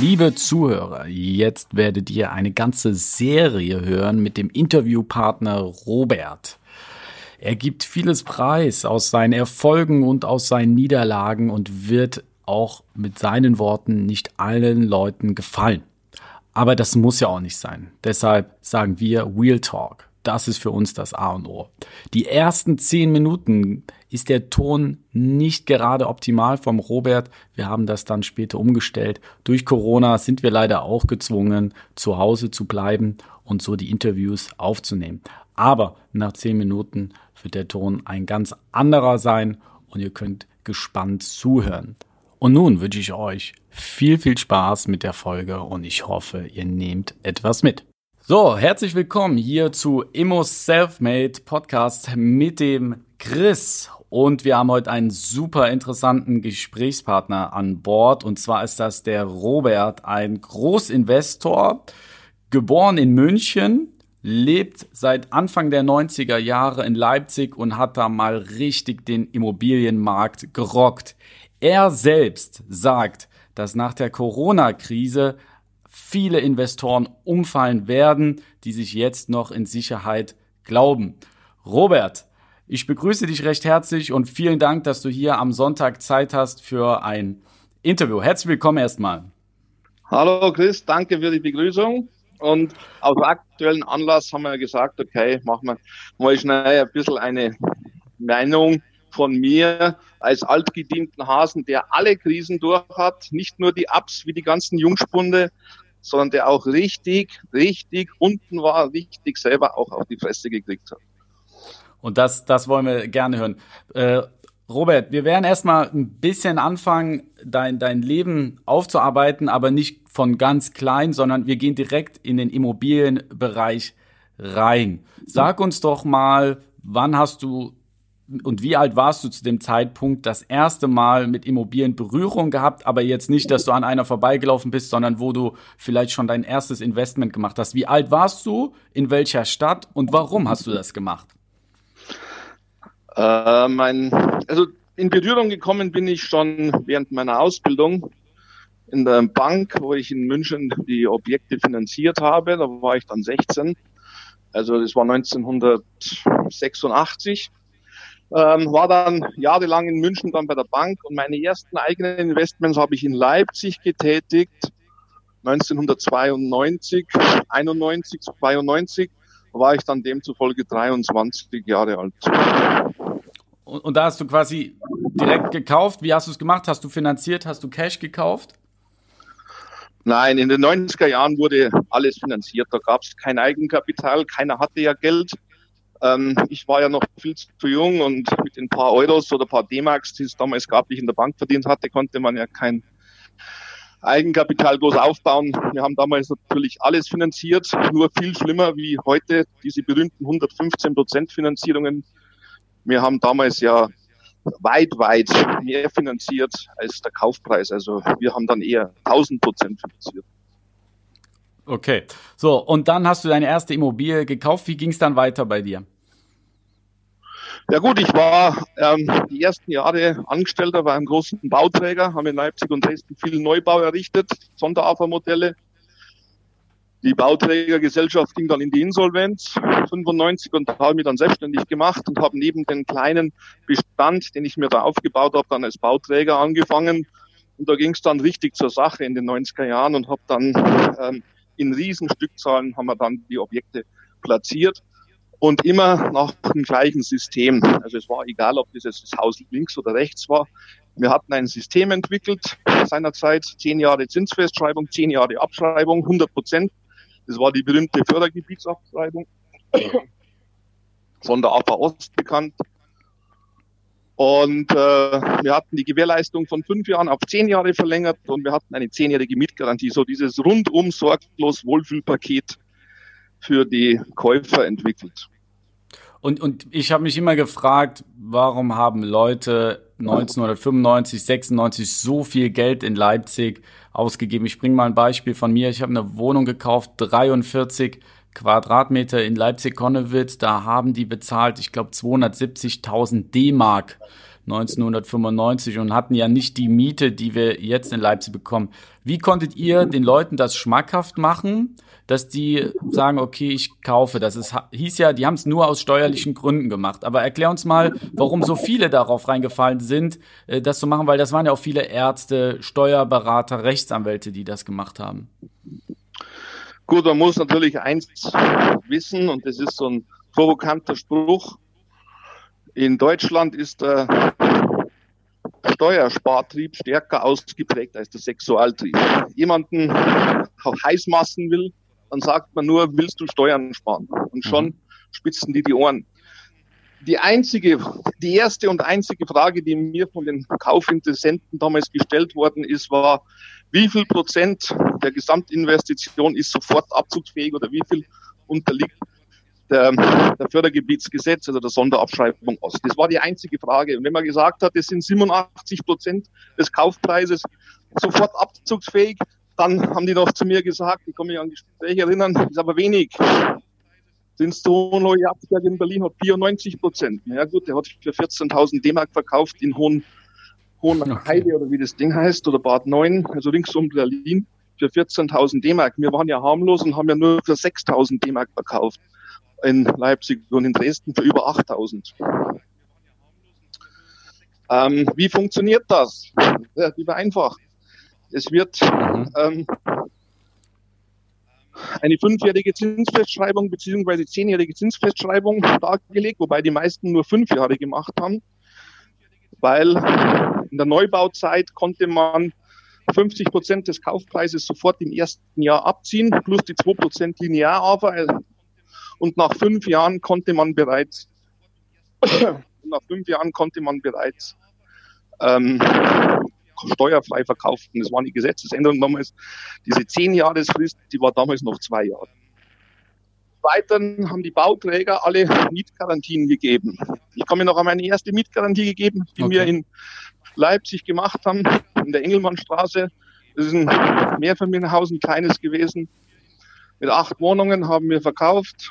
Liebe Zuhörer, jetzt werdet ihr eine ganze Serie hören mit dem Interviewpartner Robert. Er gibt vieles preis aus seinen Erfolgen und aus seinen Niederlagen und wird auch mit seinen Worten nicht allen Leuten gefallen. Aber das muss ja auch nicht sein. Deshalb sagen wir Real Talk. Das ist für uns das A und O. Die ersten zehn Minuten ist der Ton nicht gerade optimal vom Robert. Wir haben das dann später umgestellt. Durch Corona sind wir leider auch gezwungen, zu Hause zu bleiben und so die Interviews aufzunehmen. Aber nach zehn Minuten wird der Ton ein ganz anderer sein und ihr könnt gespannt zuhören. Und nun wünsche ich euch viel, viel Spaß mit der Folge und ich hoffe, ihr nehmt etwas mit. So, herzlich willkommen hier zu Immo Selfmade Podcast mit dem Chris. Und wir haben heute einen super interessanten Gesprächspartner an Bord. Und zwar ist das der Robert, ein Großinvestor, geboren in München, lebt seit Anfang der 90er Jahre in Leipzig und hat da mal richtig den Immobilienmarkt gerockt. Er selbst sagt, dass nach der Corona-Krise viele Investoren umfallen werden, die sich jetzt noch in Sicherheit glauben. Robert, ich begrüße dich recht herzlich und vielen Dank, dass du hier am Sonntag Zeit hast für ein Interview. Herzlich willkommen erstmal. Hallo Chris, danke für die Begrüßung. Und aus aktuellen Anlass haben wir gesagt, okay, machen wir mal schnell ein bisschen eine Meinung von mir als altgedienten Hasen, der alle Krisen durch hat, nicht nur die Ups wie die ganzen Jungspunde, sondern der auch richtig, richtig unten war, richtig selber auch auf die Fresse gekriegt hat. Und das, das wollen wir gerne hören. Äh, Robert, wir werden erstmal ein bisschen anfangen, dein, dein Leben aufzuarbeiten, aber nicht von ganz klein, sondern wir gehen direkt in den Immobilienbereich rein. Sag uns doch mal, wann hast du und wie alt warst du zu dem Zeitpunkt das erste Mal mit Immobilien Berührung gehabt, aber jetzt nicht, dass du an einer vorbeigelaufen bist, sondern wo du vielleicht schon dein erstes Investment gemacht hast. Wie alt warst du, in welcher Stadt und warum hast du das gemacht? Äh, mein, also in Berührung gekommen bin ich schon während meiner Ausbildung in der Bank, wo ich in München die Objekte finanziert habe. Da war ich dann 16. Also das war 1986 ähm, war dann jahrelang in München dann bei der Bank und meine ersten eigenen Investments habe ich in Leipzig getätigt, 1992, 91, 92 war ich dann demzufolge 23 Jahre alt. Und, und da hast du quasi direkt gekauft. Wie hast du es gemacht? Hast du finanziert? Hast du Cash gekauft? Nein, in den 90er Jahren wurde alles finanziert. Da gab es kein Eigenkapital, keiner hatte ja Geld. Ähm, ich war ja noch viel zu jung und mit den paar Euros oder paar D-Marks, die es damals gab, die ich in der Bank verdient hatte, konnte man ja kein Eigenkapital groß aufbauen. Wir haben damals natürlich alles finanziert, nur viel schlimmer wie heute diese berühmten 115 Prozent Finanzierungen. Wir haben damals ja weit, weit mehr finanziert als der Kaufpreis. Also wir haben dann eher 1000 Prozent finanziert. Okay. So, und dann hast du deine erste Immobilie gekauft. Wie ging es dann weiter bei dir? Ja gut, ich war ähm, die ersten Jahre Angestellter bei einem großen Bauträger, haben in Leipzig und Dresden viel Neubau errichtet, Sonderafermodelle. Die Bauträgergesellschaft ging dann in die Insolvenz 95 und habe mich dann selbstständig gemacht und habe neben den kleinen Bestand, den ich mir da aufgebaut habe, dann als Bauträger angefangen. Und da ging es dann richtig zur Sache in den 90er Jahren und habe dann ähm, in Riesenstückzahlen haben wir dann die Objekte platziert und immer nach dem gleichen System. Also es war egal, ob dieses das Haus links oder rechts war. Wir hatten ein System entwickelt seinerzeit, zehn Jahre Zinsfestschreibung, zehn Jahre Abschreibung, 100 Prozent. Das war die berühmte Fördergebietsabschreibung. Sonderafa Ost bekannt. Und äh, wir hatten die Gewährleistung von fünf Jahren auf zehn Jahre verlängert und wir hatten eine zehnjährige Mietgarantie. So dieses rundum sorglos Wohlfühlpaket für die Käufer entwickelt. Und, und ich habe mich immer gefragt, warum haben Leute 1995, 96 so viel Geld in Leipzig ausgegeben? Ich bringe mal ein Beispiel von mir. Ich habe eine Wohnung gekauft, 43 Quadratmeter in Leipzig-Konnewitz, da haben die bezahlt, ich glaube, 270.000 D-Mark 1995 und hatten ja nicht die Miete, die wir jetzt in Leipzig bekommen. Wie konntet ihr den Leuten das schmackhaft machen, dass die sagen, okay, ich kaufe das? Es hieß ja, die haben es nur aus steuerlichen Gründen gemacht. Aber erklär uns mal, warum so viele darauf reingefallen sind, äh, das zu machen, weil das waren ja auch viele Ärzte, Steuerberater, Rechtsanwälte, die das gemacht haben. Gut, man muss natürlich eins wissen, und das ist so ein provokanter Spruch. In Deutschland ist der Steuerspartrieb stärker ausgeprägt als der Sexualtrieb. Jemanden heiß massen will, dann sagt man nur, willst du Steuern sparen? Und schon mhm. spitzen die die Ohren. Die einzige, die erste und einzige Frage, die mir von den Kaufinteressenten damals gestellt worden ist, war, wie viel Prozent der Gesamtinvestition ist sofort abzugsfähig oder wie viel unterliegt der, der Fördergebietsgesetz, also der Sonderabschreibung aus. Das war die einzige Frage. Und wenn man gesagt hat, es sind 87 Prozent des Kaufpreises sofort abzugsfähig, dann haben die noch zu mir gesagt, ich kann mich an Gespräche erinnern, ist aber wenig. Den Stone Jabsberg in Berlin hat 94 Prozent. Na ja gut, der hat für 14.000 D-Mark verkauft in Hohen Hohenheide okay. oder wie das Ding heißt, oder Bad 9, also rings um Berlin, für 14.000 D-Mark. Wir waren ja harmlos und haben ja nur für 6.000 D-Mark verkauft. In Leipzig und in Dresden für über 8.000. Ähm, wie funktioniert das? Relativ einfach. Es wird mhm. ähm, eine fünfjährige Zinsfestschreibung beziehungsweise zehnjährige Zinsfestschreibung dargelegt, wobei die meisten nur fünf Jahre gemacht haben weil in der Neubauzeit konnte man 50 Prozent des Kaufpreises sofort im ersten Jahr abziehen, plus die 2 Prozent linear. Und nach fünf Jahren konnte man bereits, nach fünf Jahren konnte man bereits ähm, steuerfrei verkaufen. Das war die Gesetzesänderung damals. Diese zehn Jahresfrist, die war damals noch zwei Jahre. Weiteren haben die Bauträger alle Mietgarantien gegeben. Ich kann mir noch an meine erste Mietgarantie gegeben, die okay. wir in Leipzig gemacht haben, in der Engelmannstraße. Das ist ein Mehrfamilienhaus, ein kleines gewesen. Mit acht Wohnungen haben wir verkauft.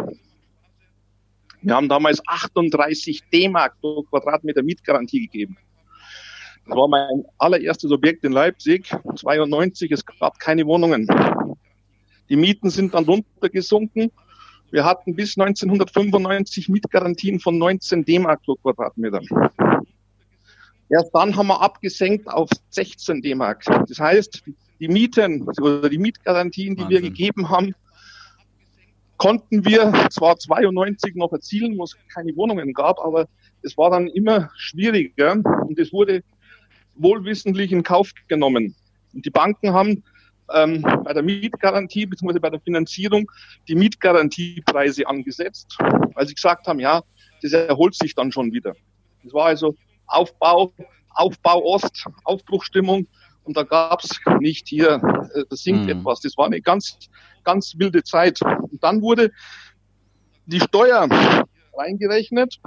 Wir haben damals 38 D-Mark pro Quadratmeter Mietgarantie gegeben. Das war mein allererstes Objekt in Leipzig, 92. Es gab keine Wohnungen. Die Mieten sind dann runtergesunken wir hatten bis 1995 Mietgarantien von 19 D-Mark pro Quadratmeter. Erst dann haben wir abgesenkt auf 16 D-Mark. Das heißt, die Mieten oder die Mietgarantien, die Wahnsinn. wir gegeben haben, konnten wir zwar 92 noch erzielen, wo es keine Wohnungen gab, aber es war dann immer schwieriger und es wurde wohlwissentlich in Kauf genommen. Und die Banken haben ähm, bei der Mietgarantie bzw. bei der Finanzierung die Mietgarantiepreise angesetzt, weil sie gesagt haben, ja, das erholt sich dann schon wieder. Das war also Aufbau, Aufbau Ost, Aufbruchstimmung und da gab es nicht hier, äh, das sinkt mhm. etwas. Das war eine ganz, ganz wilde Zeit. Und dann wurde die Steuer reingerechnet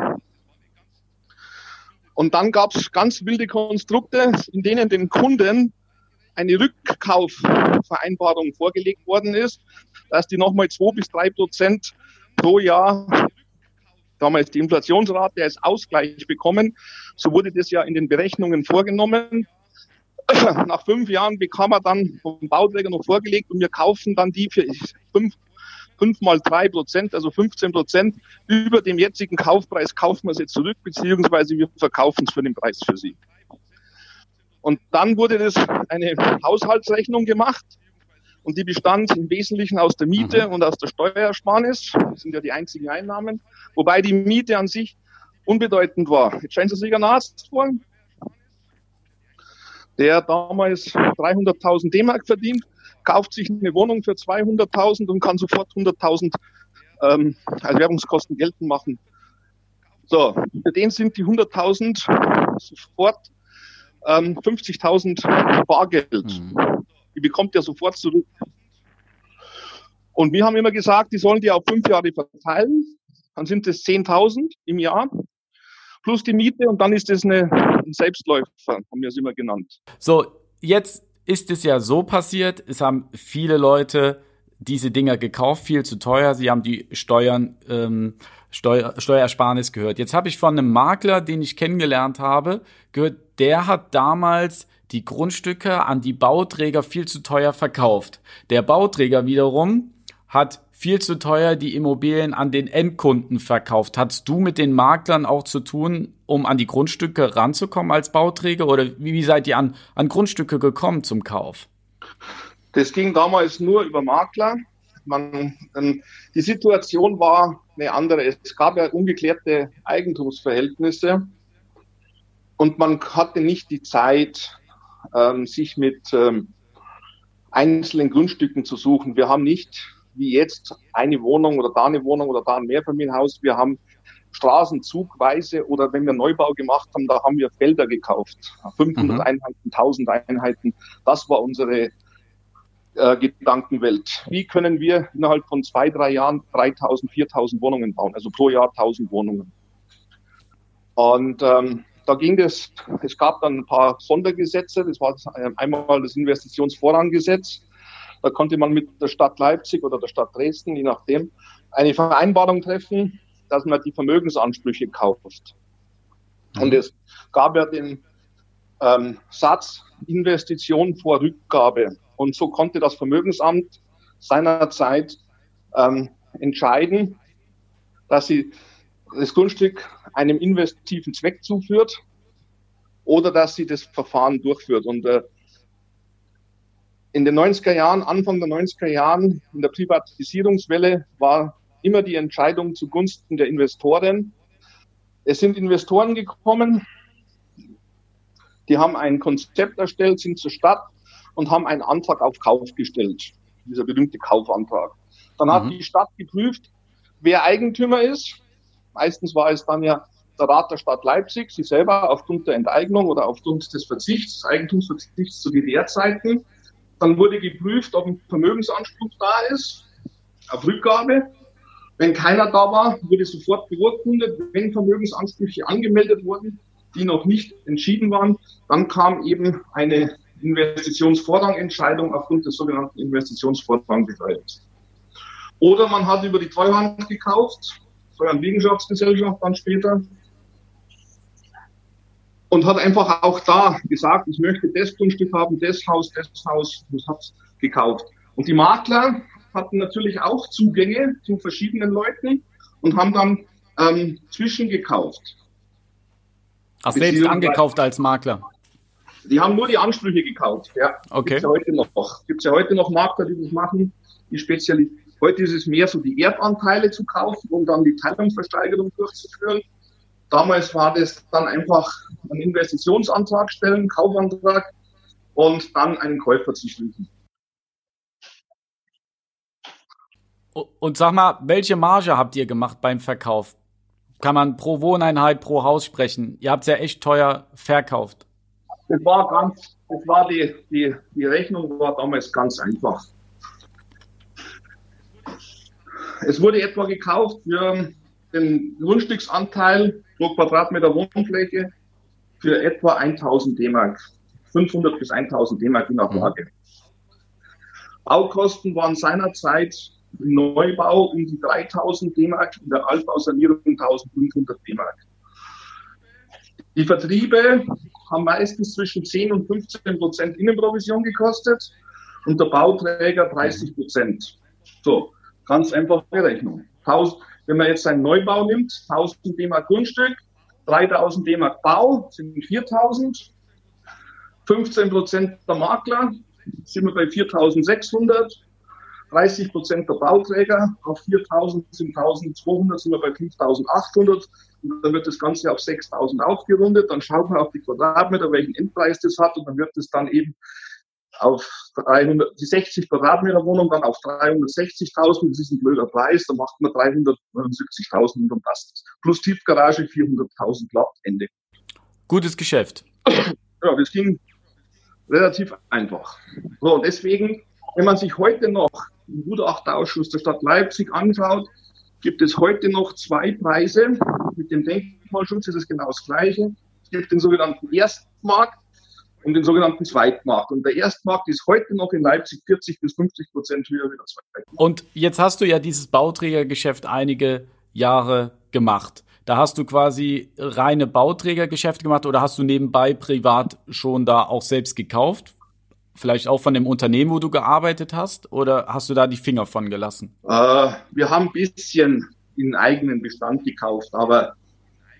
und dann gab es ganz wilde Konstrukte, in denen den Kunden eine Rückkaufvereinbarung vorgelegt worden ist, dass die nochmal zwei bis drei Prozent pro Jahr damals die Inflationsrate als Ausgleich bekommen. So wurde das ja in den Berechnungen vorgenommen. Nach fünf Jahren bekam er dann vom Bauträger noch vorgelegt und wir kaufen dann die für fünf, fünf mal drei Prozent, also 15 Prozent über dem jetzigen Kaufpreis kaufen wir sie zurück, beziehungsweise wir verkaufen es für den Preis für sie. Und dann wurde das eine Haushaltsrechnung gemacht und die bestand im Wesentlichen aus der Miete mhm. und aus der Steuersparnis. Das sind ja die einzigen Einnahmen. Wobei die Miete an sich unbedeutend war. Jetzt stellen Sie sich einen Arzt vor, der damals 300.000 D-Mark verdient, kauft sich eine Wohnung für 200.000 und kann sofort 100.000 ähm, als Werbungskosten geltend machen. So, für den sind die 100.000 sofort ähm, 50.000 Bargeld. Mhm. Die bekommt er sofort zurück. Und wir haben immer gesagt, die sollen die auf fünf Jahre verteilen. Dann sind es 10.000 im Jahr plus die Miete und dann ist es eine, ein Selbstläufer, haben wir es immer genannt. So, jetzt ist es ja so passiert, es haben viele Leute diese Dinger gekauft, viel zu teuer. Sie haben die Steuern, ähm, Steuer, Steuersparnis gehört. Jetzt habe ich von einem Makler, den ich kennengelernt habe, gehört, der hat damals die Grundstücke an die Bauträger viel zu teuer verkauft. Der Bauträger wiederum hat viel zu teuer die Immobilien an den Endkunden verkauft. Hattest du mit den Maklern auch zu tun, um an die Grundstücke ranzukommen als Bauträger? Oder wie, wie seid ihr an, an Grundstücke gekommen zum Kauf? Das ging damals nur über Makler. Man, ähm, die Situation war eine andere. Es gab ja ungeklärte Eigentumsverhältnisse und man hatte nicht die Zeit, ähm, sich mit ähm, einzelnen Grundstücken zu suchen. Wir haben nicht wie jetzt eine Wohnung oder da eine Wohnung oder da ein Mehrfamilienhaus. Wir haben Straßenzugweise oder wenn wir Neubau gemacht haben, da haben wir Felder gekauft. 500 mhm. Einheiten, 1000 Einheiten. Das war unsere äh, Gedankenwelt. Wie können wir innerhalb von zwei, drei Jahren 3000, 4000 Wohnungen bauen? Also pro Jahr 1000 Wohnungen. Und ähm, da ging das, es gab dann ein paar Sondergesetze. Das war einmal das Investitionsvorranggesetz. Da konnte man mit der Stadt Leipzig oder der Stadt Dresden, je nachdem, eine Vereinbarung treffen, dass man die Vermögensansprüche kauft. Mhm. Und es gab ja den ähm, Satz Investition vor Rückgabe. Und so konnte das Vermögensamt seinerzeit ähm, entscheiden, dass sie das Grundstück einem investiven Zweck zuführt oder dass sie das Verfahren durchführt. Und äh, in den 90er Jahren, Anfang der 90er Jahren, in der Privatisierungswelle war immer die Entscheidung zugunsten der Investoren. Es sind Investoren gekommen, die haben ein Konzept erstellt, sind zur Stadt und haben einen Antrag auf Kauf gestellt. Dieser berühmte Kaufantrag. Dann hat mhm. die Stadt geprüft, wer Eigentümer ist. Meistens war es dann ja der Rat der Stadt Leipzig, sie selber aufgrund der Enteignung oder aufgrund des Verzichts, Eigentumsverzichts zu DDR-Zeiten. Dann wurde geprüft, ob ein Vermögensanspruch da ist, auf Rückgabe. Wenn keiner da war, wurde sofort beurkundet. Wenn Vermögensansprüche angemeldet wurden, die noch nicht entschieden waren, dann kam eben eine Investitionsvorrangentscheidung aufgrund des sogenannten Investitionsvorrangbereichs. Oder man hat über die Treuhand gekauft, Treuhand-Liegenschaftsgesellschaft dann später, und hat einfach auch da gesagt, ich möchte das Grundstück haben, das Haus, das Haus, das hat gekauft. Und die Makler hatten natürlich auch Zugänge zu verschiedenen Leuten und haben dann ähm, zwischengekauft. Ach, selbst angekauft als Makler? Die haben nur die Ansprüche gekauft, ja. Okay. Gibt's ja heute noch. Ja heute noch Makler, die das machen, die speziell. Heute ist es mehr so die Erbanteile zu kaufen, um dann die Teilungsversteigerung durchzuführen. Damals war das dann einfach einen Investitionsantrag stellen, Kaufantrag und dann einen Käufer zu schließen. Und sag mal, welche Marge habt ihr gemacht beim Verkauf? Kann man pro Wohneinheit, pro Haus sprechen? Ihr habt es ja echt teuer verkauft. Das war ganz, das war die, die, die Rechnung war damals ganz einfach. Es wurde etwa gekauft für den Grundstücksanteil pro Quadratmeter Wohnfläche für etwa 1000 D-Mark. 500 bis 1000 D-Mark je nach mhm. Lage. Baukosten waren seinerzeit im Neubau um die 3000 D-Mark, in der Altbausanierung 1500 D-Mark. Die Vertriebe haben meistens zwischen 10 und 15 Prozent Innenprovision gekostet und der Bauträger 30 Prozent. So, ganz einfache Rechnung. 1000, wenn man jetzt einen Neubau nimmt, 1000 D-Mark Grundstück, 3000 D-Mark Bau, sind 4000. 15 Prozent der Makler sind wir bei 4600. 30 Prozent der Bauträger auf 4000 sind 1200, sind wir bei 5800. Und dann wird das Ganze auf 6000 aufgerundet. Dann schaut man auf die Quadratmeter, welchen Endpreis das hat. Und dann wird es dann eben auf 300, die 60 Quadratmeter Wohnung dann auf 360.000, das ist ein blöder Preis, da macht man 379.000 unterm Gast. Plus Tiefgarage 400.000 glatt, Ende. Gutes Geschäft. Ja, das ging relativ einfach. So, und deswegen, wenn man sich heute noch den Gutachterausschuss der Stadt Leipzig anschaut, gibt es heute noch zwei Preise. Mit dem Denkmalschutz ist es genau das Gleiche. Es gibt den sogenannten Erstmarkt und den sogenannten Zweitmarkt. Und der Erstmarkt ist heute noch in Leipzig 40 bis 50 Prozent höher wie der Zweitmarkt. Und jetzt hast du ja dieses Bauträgergeschäft einige Jahre gemacht. Da hast du quasi reine Bauträgergeschäfte gemacht oder hast du nebenbei privat schon da auch selbst gekauft? Vielleicht auch von dem Unternehmen, wo du gearbeitet hast? Oder hast du da die Finger von gelassen? Äh, wir haben ein bisschen in eigenen Bestand gekauft, aber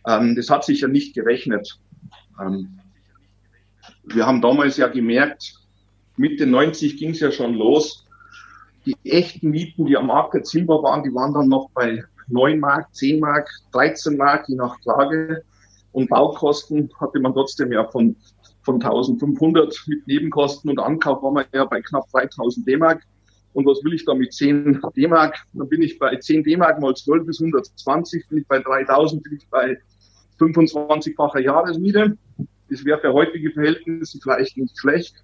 ähm, das hat sich ja nicht gerechnet. Ähm, wir haben damals ja gemerkt, Mitte 90 ging es ja schon los. Die echten Mieten, die am Markt erzielbar waren, die waren dann noch bei 9 Mark, 10 Mark, 13 Mark, je nach Klage. Und Baukosten hatte man trotzdem ja von, von 1500 mit Nebenkosten und Ankauf waren wir ja bei knapp 3000 D-Mark. Und was will ich da mit 10 D-Mark? Dann bin ich bei 10 D-Mark mal 12 bis 120, bin ich bei 3000, bin ich bei 25-facher Jahresmiete. Das wäre für heutige Verhältnisse vielleicht nicht schlecht.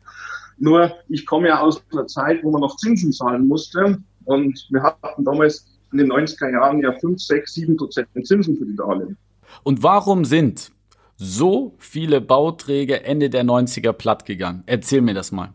Nur ich komme ja aus einer Zeit, wo man noch Zinsen zahlen musste. Und wir hatten damals in den 90er Jahren ja 5, 6, 7 Prozent Zinsen für die Darlehen. Und warum sind so viele Bauträger Ende der 90er platt gegangen? Erzähl mir das mal.